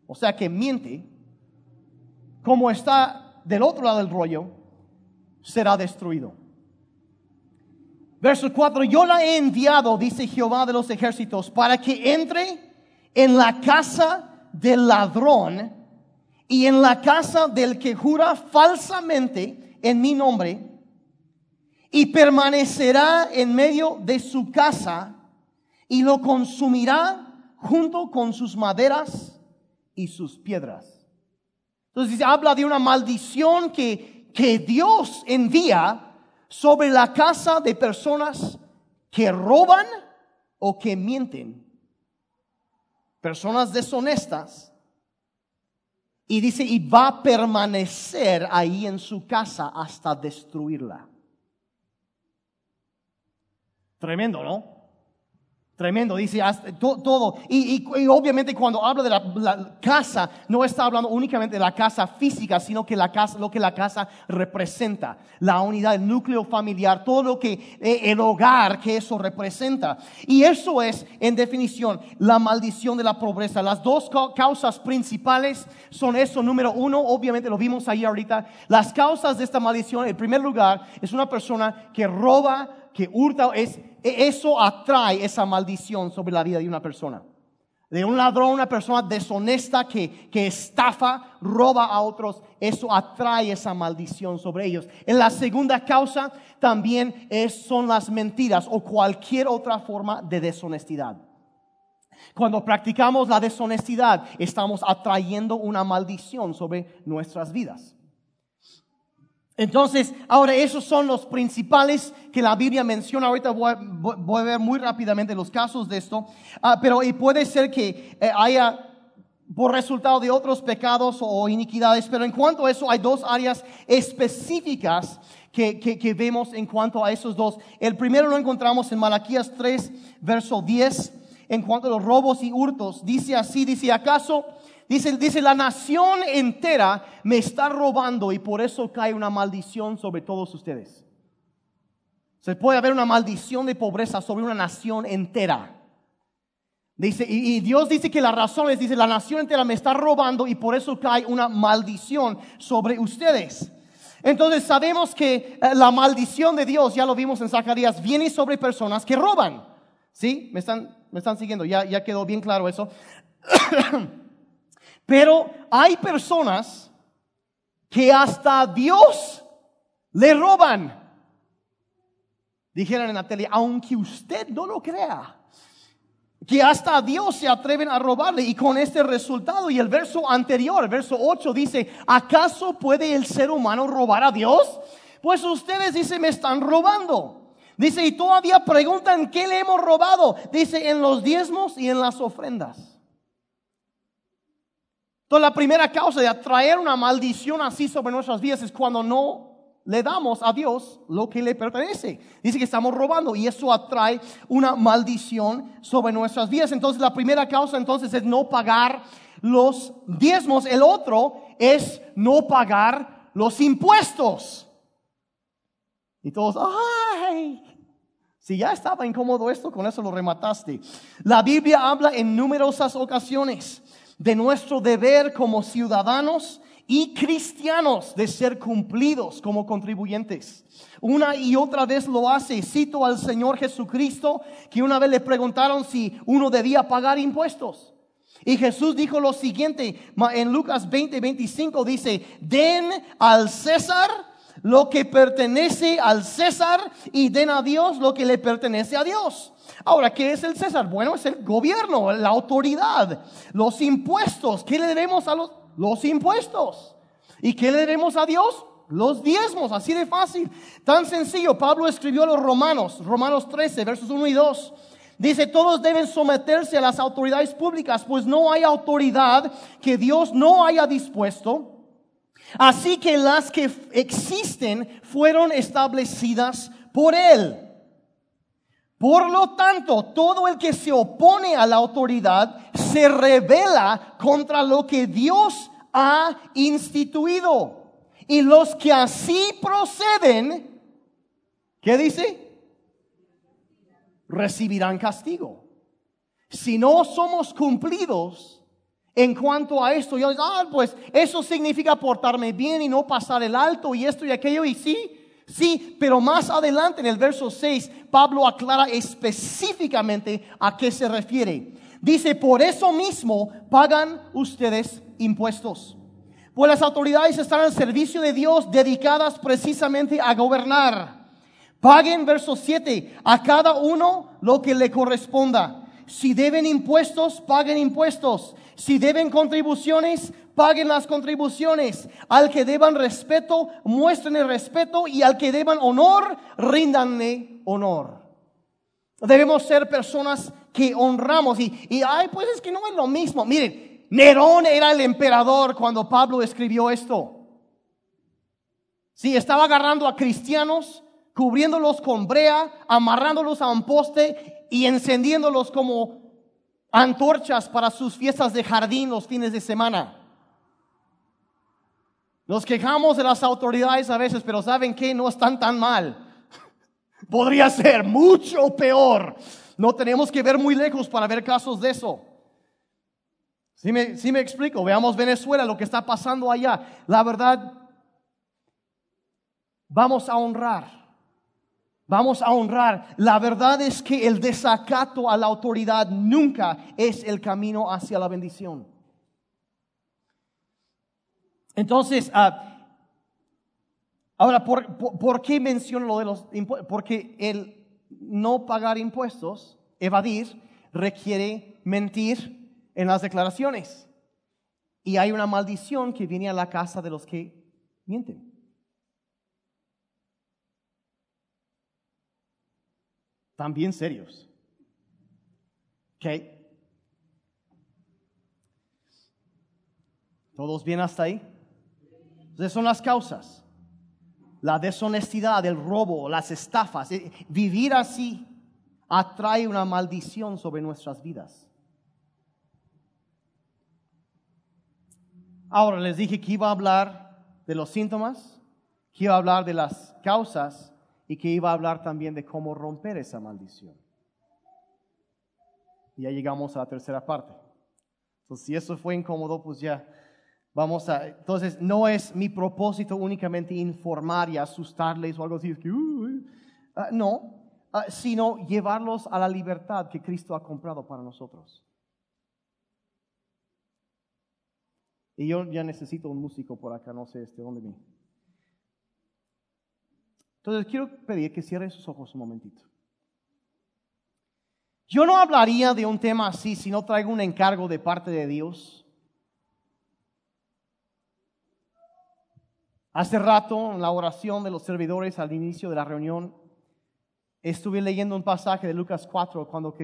o sea que miente, como está del otro lado del rollo, será destruido. Verso 4, yo la he enviado, dice Jehová de los ejércitos, para que entre en la casa del ladrón y en la casa del que jura falsamente en mi nombre y permanecerá en medio de su casa y lo consumirá junto con sus maderas y sus piedras. Entonces habla de una maldición que, que Dios envía sobre la casa de personas que roban o que mienten. Personas deshonestas. Y dice, y va a permanecer ahí en su casa hasta destruirla. Tremendo, ¿no? Tremendo, dice todo. Y, obviamente cuando habla de la, casa, no está hablando únicamente de la casa física, sino que la casa, lo que la casa representa, la unidad, el núcleo familiar, todo lo que eh, el hogar que eso representa. Y eso es, en definición, la maldición de la pobreza. Las dos causas principales son eso. Número uno, obviamente lo vimos ahí ahorita. Las causas de esta maldición, en primer lugar, es una persona que roba, que hurta, es eso atrae esa maldición sobre la vida de una persona. De un ladrón, una persona deshonesta que, que estafa, roba a otros, eso atrae esa maldición sobre ellos. En la segunda causa también es, son las mentiras o cualquier otra forma de deshonestidad. Cuando practicamos la deshonestidad, estamos atrayendo una maldición sobre nuestras vidas. Entonces, ahora esos son los principales que la Biblia menciona. Ahorita voy, a ver muy rápidamente los casos de esto. Ah, pero y puede ser que eh, haya por resultado de otros pecados o iniquidades. Pero en cuanto a eso, hay dos áreas específicas que, que vemos en cuanto a esos dos. El primero lo encontramos en Malaquías 3, verso 10, en cuanto a los robos y hurtos. Dice así, dice, ¿acaso Dice, dice, la nación entera me está robando y por eso cae una maldición sobre todos ustedes. Se puede haber una maldición de pobreza sobre una nación entera. Dice, y, Dios dice que la razón es, dice, la nación entera me está robando y por eso cae una maldición sobre ustedes. Entonces sabemos que eh, la maldición de Dios, ya lo vimos en Zacarías, viene sobre personas que roban. ¿Sí? ¿Me están, me están siguiendo? Ya, ya quedó bien claro eso. Pero hay personas que hasta Dios le roban. Dijeron en la tele, aunque usted no lo crea, que hasta Dios se atreven a robarle y con este resultado y el verso anterior, el verso 8 dice, ¿acaso puede el ser humano robar a Dios? Pues ustedes dicen, me están robando. Dice, y todavía preguntan, ¿qué le hemos robado? Dice, en los diezmos y en las ofrendas. La primera causa de atraer una maldición así sobre nuestras vidas es cuando no le damos a Dios lo que le pertenece. Dice que estamos robando y eso atrae una maldición sobre nuestras vidas. Entonces la primera causa entonces es no pagar los diezmos. El otro es no pagar los impuestos. Y todos, ay, si ya estaba incómodo esto, con eso lo remataste. La Biblia habla en numerosas ocasiones de nuestro deber como ciudadanos y cristianos de ser cumplidos como contribuyentes. Una y otra vez lo hace. Cito al Señor Jesucristo que una vez le preguntaron si uno debía pagar impuestos. Y Jesús dijo lo siguiente en Lucas 20, 25 dice, den al César lo que pertenece al César y den a Dios lo que le pertenece a Dios. Ahora, ¿qué es el César? Bueno, es el gobierno, la autoridad, los impuestos. ¿Qué le debemos a los los impuestos. ¿Y qué le debemos a Dios? Los diezmos, así de fácil. Tan sencillo, Pablo escribió a los romanos, Romanos 13, versos 1 y 2. Dice, todos deben someterse a las autoridades públicas, pues no hay autoridad que Dios no haya dispuesto. Así que las que existen fueron establecidas por Él. Por lo tanto, todo el que se opone a la autoridad se revela contra lo que Dios ha instituido. Y los que así proceden, ¿qué dice? Recibirán castigo. Si no somos cumplidos en cuanto a esto, yo ah, pues eso significa portarme bien y no pasar el alto y esto y aquello, y sí, Sí, pero más adelante en el verso 6, Pablo aclara específicamente a qué se refiere. Dice, por eso mismo pagan ustedes impuestos. Pues las autoridades están al servicio de Dios dedicadas precisamente a gobernar. Paguen, verso 7, a cada uno lo que le corresponda. Si deben impuestos, paguen impuestos. Si deben contribuciones, paguen las contribuciones. Al que deban respeto, muestren el respeto. Y al que deban honor, ríndanle honor. Debemos ser personas que honramos. Y, y ay, pues es que no es lo mismo. Miren, Nerón era el emperador cuando Pablo escribió esto. Sí, estaba agarrando a cristianos, cubriéndolos con brea, amarrándolos a un poste y encendiéndolos como antorchas para sus fiestas de jardín los fines de semana. Nos quejamos de las autoridades a veces, pero ¿saben qué? No están tan mal. Podría ser mucho peor. No tenemos que ver muy lejos para ver casos de eso. Si me, me explico, veamos Venezuela, lo que está pasando allá. La verdad, vamos a honrar Vamos a honrar. La verdad es que el desacato a la autoridad nunca es el camino hacia la bendición. Entonces, ah, ahora, ¿por, qué menciono lo de los impuestos? Porque el no pagar impuestos, evadir, requiere mentir en las declaraciones. Y hay una maldición que viene a la casa de los que mienten. También serios. ¿Ok? ¿Todos bien hasta ahí? Entonces son las causas. La deshonestidad, el robo, las estafas. Eh, vivir así atrae una maldición sobre nuestras vidas. Ahora les dije que iba a hablar de los síntomas, que iba a hablar de las causas y que iba a hablar también de cómo romper esa maldición. Y ya llegamos a la tercera parte. Entonces, si eso fue incómodo, pues ya Vamos a, entonces, no es mi propósito únicamente informar y asustarles o algo así. ah, no, ah, sino llevarlos a la libertad que Cristo ha comprado para nosotros. Y yo ya necesito un músico por acá, no sé este, dónde viene. Entonces quiero pedir que cierre sus ojos un momentito. Yo no hablaría de un tema así si no traigo un encargo de parte de Dios. Hace rato, en la oración de los servidores al inicio de la reunión, estuve leyendo un pasaje de Lucas 4 cuando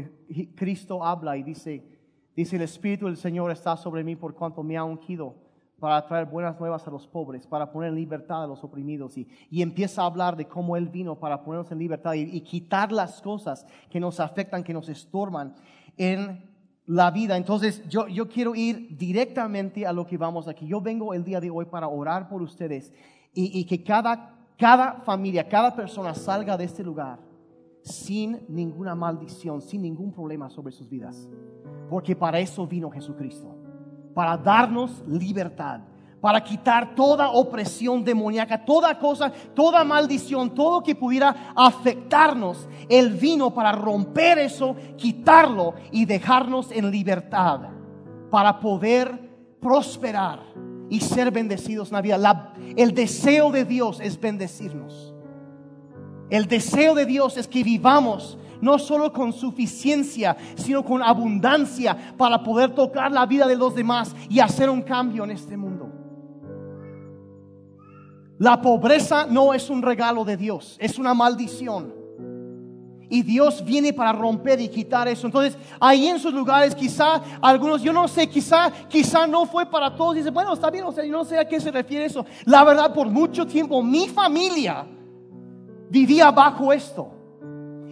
Cristo habla y dice, Dice, el Espíritu del Señor está sobre mí por cuanto me ha ungido para traer buenas nuevas a los pobres, para poner en libertad a los oprimidos. Y, y empieza a hablar de cómo Él vino para ponernos en libertad y, y, quitar las cosas que nos afectan, que nos estorban en la vida. Entonces yo, yo quiero ir directamente a lo que vamos aquí. Yo vengo el día de hoy para orar por ustedes y, y que cada, cada familia, cada persona salga de este lugar sin ninguna maldición, sin ningún problema sobre sus vidas. Porque para eso vino Jesucristo, para darnos libertad, para quitar toda opresión demoníaca, toda cosa, toda maldición, todo que pudiera afectarnos. Él vino para romper eso, quitarlo y dejarnos en libertad, para poder prosperar y ser bendecidos en la vida. el deseo de Dios es bendecirnos. El deseo de Dios es que vivamos no solo con suficiencia, sino con abundancia para poder tocar la vida de los demás y hacer un cambio en este mundo. La pobreza no es un regalo de Dios, es una maldición. Y Dios viene para romper y quitar eso. Entonces, ahí en sus lugares, quizá algunos, yo no sé, quizá, quizá no fue para todos. Dice, bueno, está bien, o sea, yo no sé a qué se refiere eso. La verdad, por mucho tiempo, mi familia, vivía bajo esto.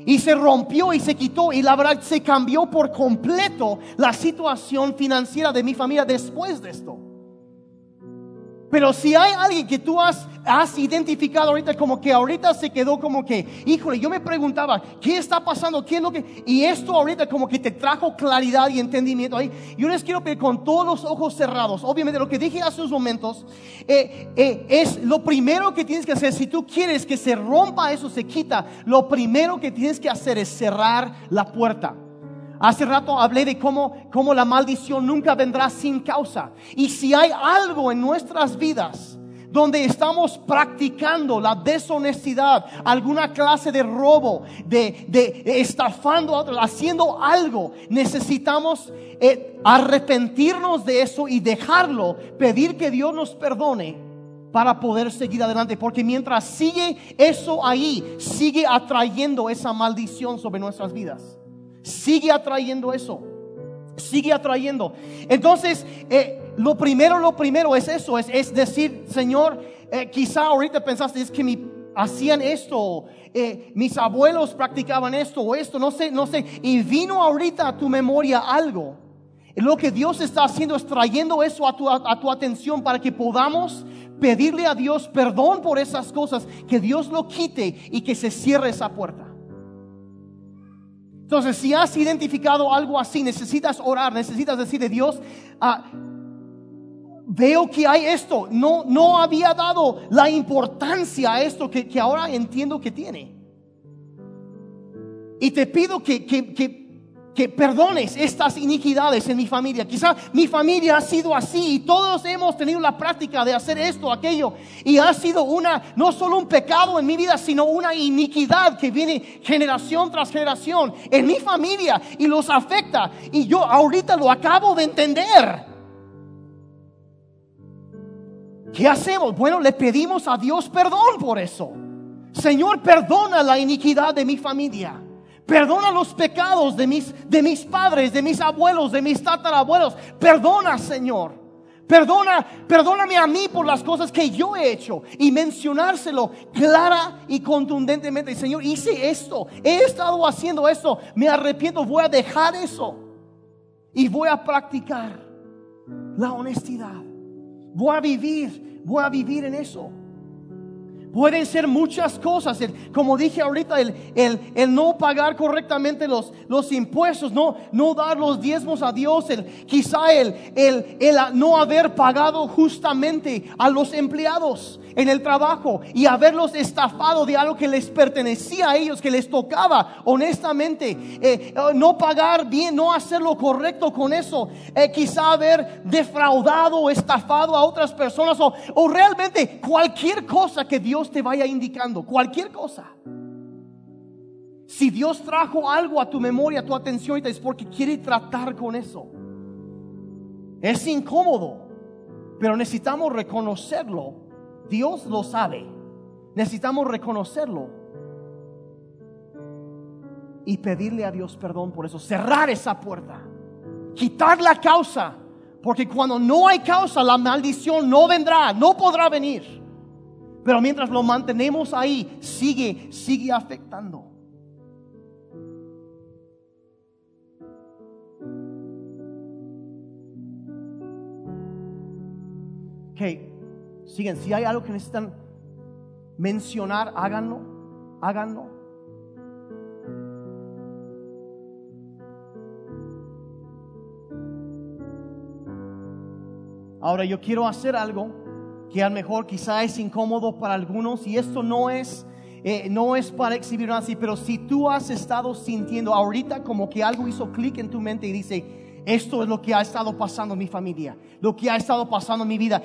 Y se rompió y se quitó y la verdad se cambió por completo la situación financiera de mi familia después de esto. Pero si hay alguien que tú has, has identificado ahorita como que ahorita se quedó como que, híjole, yo me preguntaba, ¿qué está pasando? ¿Qué es lo que? Y esto ahorita como que te trajo claridad y entendimiento ahí. Yo les quiero pedir con todos los ojos cerrados. Obviamente lo que dije hace unos momentos eh, eh, es lo primero que tienes que hacer. Si tú quieres que se rompa eso, se quita, lo primero que tienes que hacer es cerrar la puerta. Hace rato hablé de cómo, cómo la maldición nunca vendrá sin causa. Y si hay algo en nuestras vidas donde estamos practicando la deshonestidad, alguna clase de robo, de, de, estafando otros, haciendo algo, necesitamos eh, arrepentirnos de eso y dejarlo, pedir que Dios nos perdone para poder seguir adelante. Porque mientras sigue eso ahí, sigue atrayendo esa maldición sobre nuestras vidas sigue atrayendo eso. Sigue atrayendo. Entonces, eh, lo primero, lo primero es eso, es, decir, Señor, eh, quizá ahorita pensaste, es que mi, hacían esto, eh, mis abuelos practicaban esto o esto, no sé, no sé, y vino ahorita a tu memoria algo. Lo que Dios está haciendo es trayendo eso a tu, a tu atención para que podamos pedirle a Dios perdón por esas cosas, que Dios lo quite y que se cierre esa puerta. Entonces, si has identificado algo así, necesitas orar, necesitas decirle, Dios, ah, veo que hay esto, no, no había dado la importancia a esto que, que ahora entiendo que tiene. Y te pido que, que, que que perdones estas iniquidades en mi familia. Quizá mi familia ha sido así y todos hemos tenido la práctica de hacer esto, aquello. Y ha sido una, no solo un pecado en mi vida, sino una iniquidad que viene generación tras generación en mi familia y los afecta. Y yo ahorita lo acabo de entender. ¿Qué hacemos? Bueno, le pedimos a Dios perdón por eso. Señor, perdona la iniquidad de mi familia. Perdona los pecados de mis, de mis padres, de mis abuelos, de mis tatarabuelos. Perdona, Señor. Perdona, perdóname a mí por las cosas que yo he hecho y mencionárselo clara y contundentemente. Señor, hice esto, he estado haciendo esto, me arrepiento, voy a dejar eso y voy a practicar la honestidad. Voy a vivir, voy a vivir en eso. Pueden ser muchas cosas, como dije ahorita, el, el, no pagar correctamente los, los impuestos, no, no dar los diezmos a Dios, el, quizá el, el, el no haber pagado justamente a los empleados en el trabajo y haberlos estafado de algo que les pertenecía a ellos, que les tocaba honestamente, eh, no pagar bien, no hacer lo correcto con eso, eh, quizá haber defraudado o estafado a otras personas o, o realmente cualquier cosa que Dios te vaya indicando, cualquier cosa. Si Dios trajo algo a tu memoria, a tu atención, es porque quiere tratar con eso. Es incómodo, pero necesitamos reconocerlo. Dios lo sabe. Necesitamos reconocerlo y pedirle a Dios perdón por eso. Cerrar esa puerta. Quitar la causa. Porque cuando no hay causa, la maldición no vendrá, no podrá venir. Pero mientras lo mantenemos ahí, sigue, sigue afectando. Ok, siguen. Si hay algo que necesitan mencionar, háganlo, háganlo. Ahora yo quiero hacer algo que a lo mejor quizá es incómodo para algunos y esto no es, eh, no es para exhibir así, pero si tú has estado sintiendo ahorita como que algo hizo clic en tu mente y dice, esto es lo que ha estado pasando en mi familia, lo que ha estado pasando en mi vida,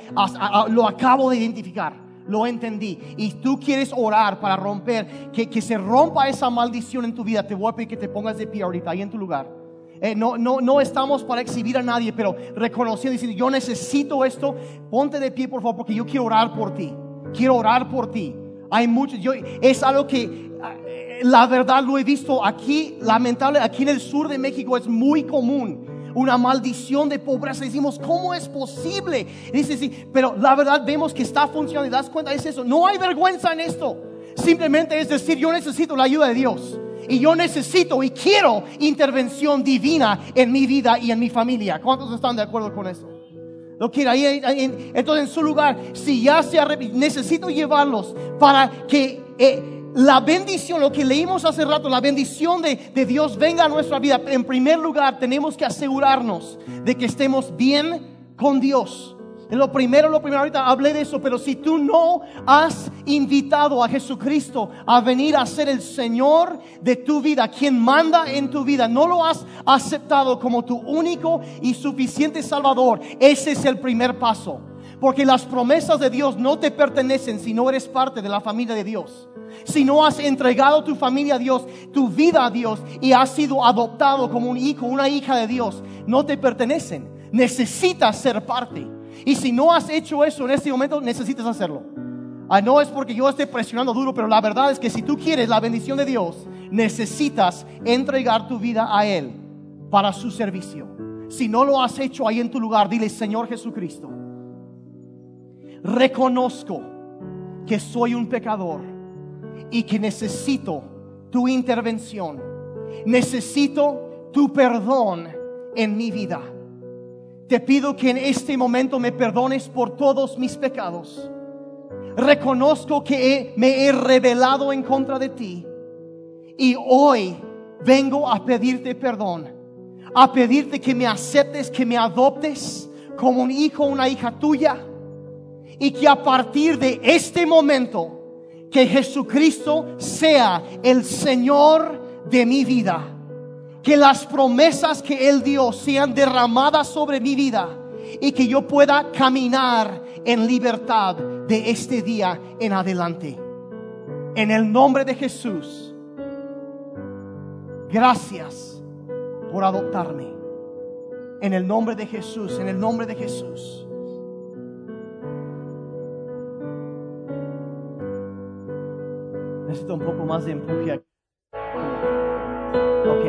lo acabo de identificar, lo entendí. Y tú quieres orar para romper, que, que se rompa esa maldición en tu vida, te voy a pedir que te pongas de pie ahorita, ahí en tu lugar. Eh, no, no, no estamos para exhibir a nadie, pero reconociendo diciendo, yo necesito esto, ponte de pie por favor, porque yo quiero orar por ti. Quiero orar por ti. Hay muchos, es algo que eh, la verdad lo he visto aquí, lamentable, aquí en el sur de México es muy común una maldición de pobreza. Decimos, ¿cómo es posible? dice, sí, pero la verdad vemos que está funcionando y das cuenta, es eso. No hay vergüenza en esto. Simplemente es decir, yo necesito la ayuda de Dios. Y yo necesito y quiero intervención divina en mi vida y en mi familia. ¿Cuántos están de acuerdo con eso? Lo quiero. entonces, en su lugar, si ya se necesito llevarlos para que eh, la bendición, lo que leímos hace rato, la bendición de, de Dios venga a nuestra vida. En primer lugar, tenemos que asegurarnos de que estemos bien con Dios lo primero, lo primero, ahorita hablé de eso, pero si tú no has invitado a Jesucristo a venir a ser el Señor de tu vida, quien manda en tu vida, no lo has aceptado como tu único y suficiente Salvador, ese es el primer paso. Porque las promesas de Dios no te pertenecen si no eres parte de la familia de Dios. Si no has entregado tu familia a Dios, tu vida a Dios y has sido adoptado como un hijo, una hija de Dios, no te pertenecen. Necesitas ser parte. Y si no has hecho eso en este momento, necesitas hacerlo. Ah, no es porque yo esté presionando duro, pero la verdad es que si tú quieres la bendición de Dios, necesitas entregar tu vida a Él para su servicio. Si no lo has hecho ahí en tu lugar, dile, Señor Jesucristo, reconozco que soy un pecador y que necesito tu intervención. Necesito tu perdón en mi vida. Te pido que en este momento me perdones por todos mis pecados. Reconozco que me he rebelado en contra de ti. Y hoy vengo a pedirte perdón. A pedirte que me aceptes, que me adoptes como un hijo, una hija tuya. Y que a partir de este momento, que Jesucristo sea el Señor de mi vida que las promesas que Él dio sean derramadas sobre mi vida y que yo pueda caminar en libertad de este día en adelante. En el nombre de Jesús, gracias por adoptarme. En el nombre de Jesús, en el nombre de Jesús. Necesito un poco más de empuje aquí. Ok.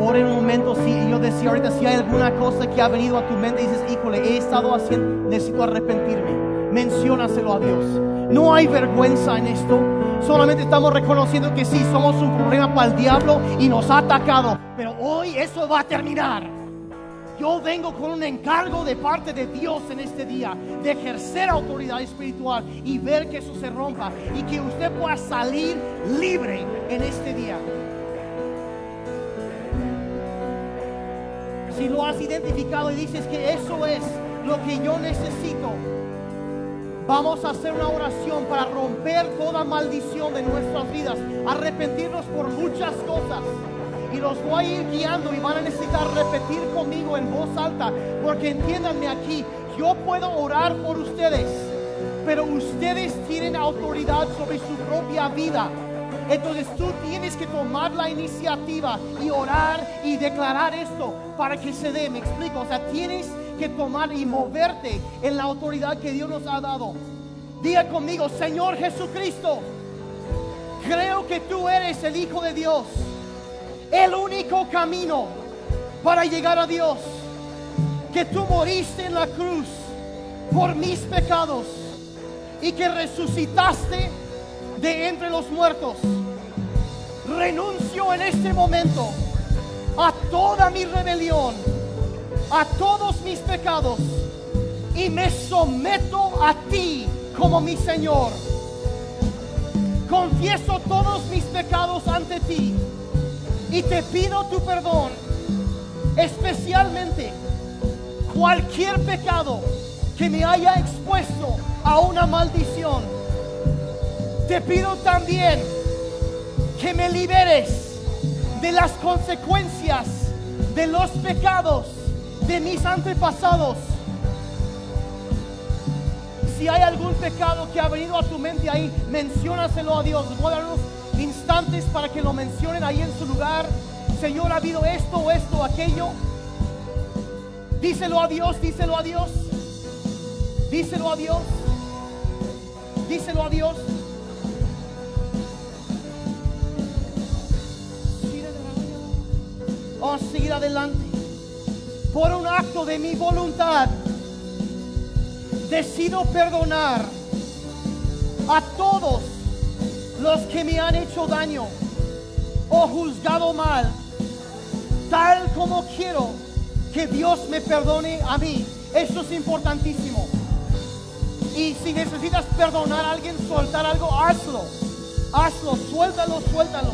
Ora un momento, si yo decía ahorita, si hay alguna cosa que ha venido a tu mente y dices, híjole, he estado haciendo, necesito arrepentirme. Menciónaselo a Dios. No hay vergüenza en esto. Solamente estamos reconociendo que sí, somos un problema para el diablo y nos ha atacado. Pero hoy eso va a terminar. Yo vengo con un encargo de parte de Dios en este día de ejercer autoridad espiritual y ver que eso se rompa y que usted pueda salir libre en este día. Si lo has identificado y dices que eso es lo que yo necesito, vamos a hacer una oración para romper toda maldición de nuestras vidas, arrepentirnos por muchas cosas y los voy a ir guiando y van a necesitar repetir conmigo en voz alta, porque entiéndanme aquí, yo puedo orar por ustedes, pero ustedes tienen autoridad sobre su propia vida. Entonces tú tienes que tomar la iniciativa y orar y declarar esto para que se dé, me explico, o sea, tienes que tomar y moverte en la autoridad que Dios nos ha dado. Diga conmigo, Señor Jesucristo, creo que tú eres el Hijo de Dios el único camino para llegar a Dios. Que tú moriste en la cruz por mis pecados y que resucitaste de entre los muertos. Renuncio en este momento a toda mi rebelión, a todos mis pecados y me someto a ti como mi Señor. Confieso todos mis pecados ante ti y te pido tu perdón, especialmente cualquier pecado que me haya expuesto a una maldición. Te pido también que me liberes de las consecuencias de los pecados de mis antepasados. Si hay algún pecado que ha venido a tu mente ahí, menciónaselo a Dios. Voy instantes para que lo mencionen ahí en su lugar. Señor, ha habido esto, esto, aquello. Díselo a Dios, díselo a Dios. Díselo a Dios. Díselo a Dios. A seguir adelante. Por un acto de mi voluntad, decido perdonar a todos los que me han hecho daño o juzgado mal, tal como quiero que Dios me perdone a mí. Eso es importantísimo. Y si necesitas perdonar a alguien, soltar algo, hazlo. Hazlo, suéltalo, suéltalo.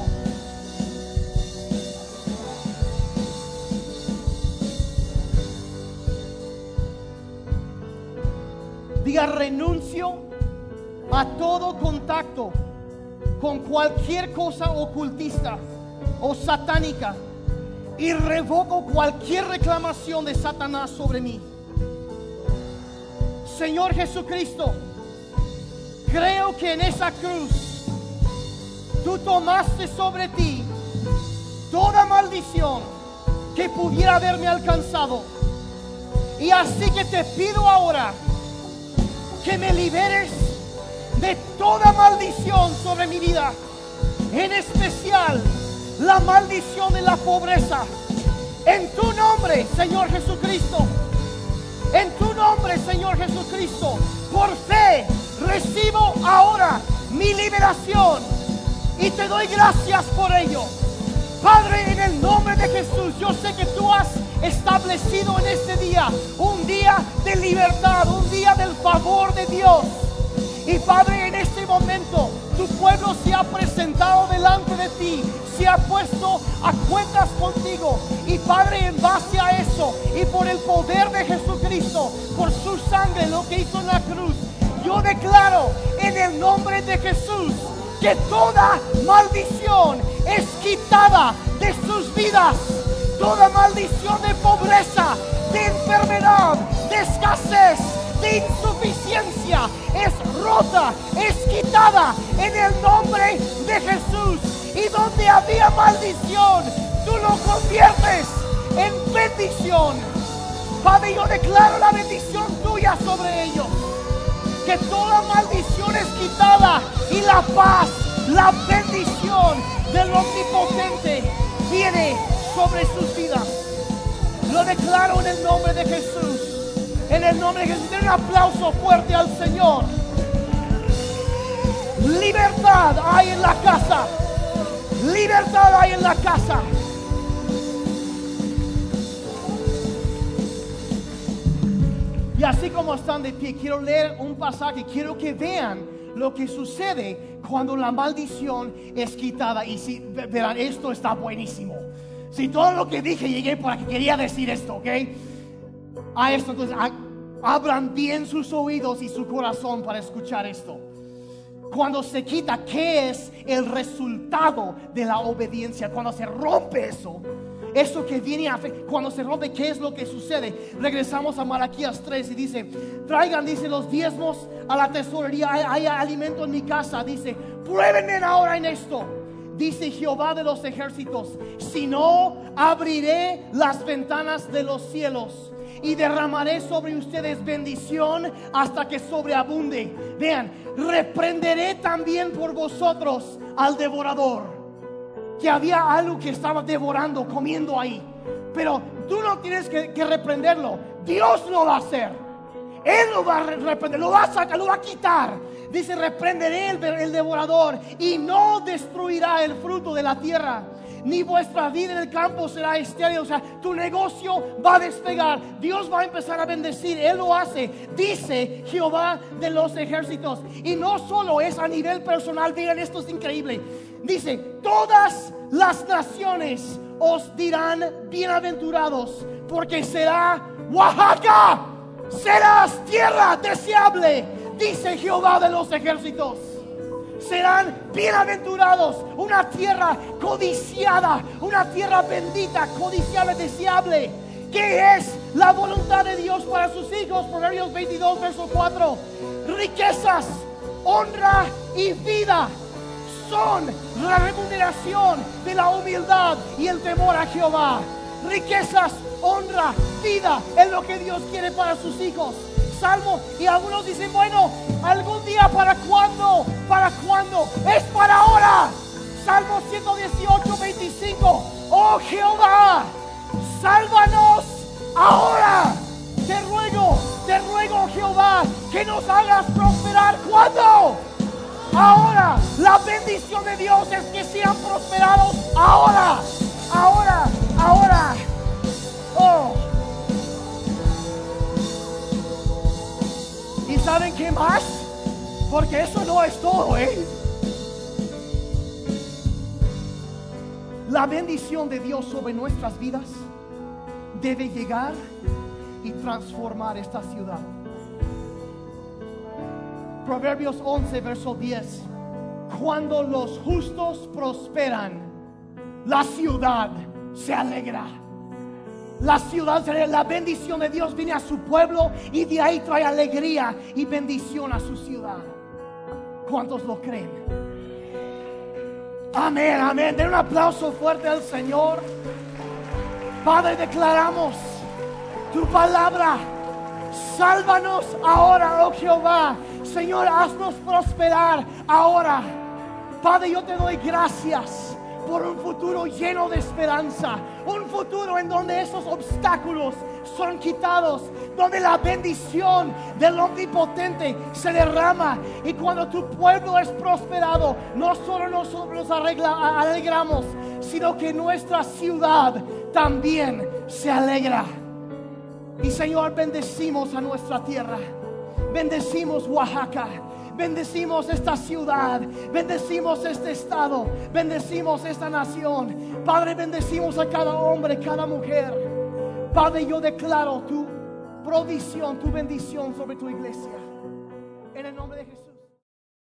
Diga renuncio a todo contacto con cualquier cosa ocultista o satánica y revoco cualquier reclamación de Satanás sobre mí. Señor Jesucristo, creo que en esa cruz tú tomaste sobre ti toda maldición que pudiera haberme alcanzado. Y así que te pido ahora que me liberes de toda maldición sobre mi vida. En especial la maldición de la pobreza. En tu nombre, Señor Jesucristo. En tu nombre, Señor Jesucristo. Por fe recibo ahora mi liberación. Y te doy gracias por ello. Padre, en el nombre de Jesús, yo sé que tú has establecido en este día un día de libertad, un día del favor de Dios. Y Padre, en este momento tu pueblo se ha presentado delante de ti, se ha puesto a cuentas contigo. Y Padre, en base a eso y por el poder de Jesucristo, por su sangre, lo que hizo en la cruz, yo declaro en el nombre de Jesús que toda maldición es quitada de sus vidas. Toda maldición de pobreza, de enfermedad, de escasez, insuficiencia es rota, es quitada en el nombre de Jesús. Y donde había maldición, tú lo conviertes en bendición. Padre, yo declaro la bendición tuya sobre ellos. Que toda maldición es quitada y la paz, la bendición del omnipotente viene sobre sus vidas. Lo declaro en el nombre de Jesús. En el nombre de Jesús, den un aplauso fuerte al Señor. Libertad hay en la casa. Libertad hay en la casa. así como están de pie, quiero leer un pasaje, quiero que vean lo que sucede cuando la maldición es quitada. Y si verán, esto está buenísimo. Si todo lo que dije llegué para que quería decir esto, ¿ok? A esto, entonces abran bien sus oídos y su corazón para escuchar esto. Cuando se quita, ¿qué es el resultado de la obediencia? Cuando se rompe eso, eso que viene a cuando se rompe, ¿qué es lo que sucede? Regresamos a Malaquías 3 y dice, traigan, dice, los diezmos a la tesorería, hay, alimento en mi casa, dice, pruébenme ahora en esto. Dice Jehová de los ejércitos, si no, abriré las ventanas de los cielos y derramaré sobre ustedes bendición hasta que sobreabunde. Vean, reprenderé también por vosotros al devorador que había algo que estaba devorando, comiendo ahí. Pero tú no tienes que, reprenderlo. Dios lo va a hacer. Él lo va a reprender, lo va a sacar, lo va a quitar. Dice, reprenderé el, el devorador y no destruirá el fruto de la tierra ni vuestra vida en el campo será estéril. O sea, tu negocio va a despegar. Dios va a empezar a bendecir. Él lo hace. Dice Jehová de los ejércitos. Y no solo es a nivel personal. Vean, esto es increíble. Dice, todas las naciones os dirán bienaventurados, porque será Oaxaca, serás tierra deseable, dice Jehová de los ejércitos. Serán bienaventurados, una tierra codiciada, una tierra bendita, codiciable, deseable. ¿Qué es la voluntad de Dios para sus hijos? Proverbios 22, verso 4. Riquezas, honra y vida son la remuneración de la humildad y el temor a Jehová. Riquezas, honra, vida es lo que Dios quiere para sus hijos. Salmo, y algunos dicen, bueno, algún día para cuándo, para cuándo, es para ahora. Salmo 118, 25. Oh Jehová, sálvanos ahora. Te ruego, te ruego Jehová, que nos hagas prosperar. ¿Cuándo? ahora. La bendición de Dios es que sean prosperados ahora, ahora, ahora. Saben qué más? Porque eso no es todo, ¿eh? La bendición de Dios sobre nuestras vidas debe llegar y transformar esta ciudad. Proverbios 11, verso 10. Cuando los justos prosperan, la ciudad se alegra. La ciudad, la bendición de Dios viene a su pueblo y de ahí trae alegría y bendición a su ciudad. ¿Cuántos lo creen? Amén, amén. Den un aplauso fuerte al Señor. Padre, declaramos tu palabra. Sálvanos ahora, oh Jehová Señor, haznos prosperar ahora. Padre, yo te doy gracias por un futuro lleno de esperanza, un futuro en donde esos obstáculos son quitados, donde la bendición del omnipotente se derrama y cuando tu pueblo es prosperado, no solo nosotros nos alegramos, sino que nuestra ciudad también se alegra. Y Señor, bendecimos a nuestra tierra. Bendecimos Oaxaca. Bendecimos esta ciudad, bendecimos este estado, bendecimos esta nación. Padre, bendecimos a cada hombre, cada mujer. Padre, yo declaro tu provisión, tu bendición sobre tu iglesia. En el nombre de Jesús.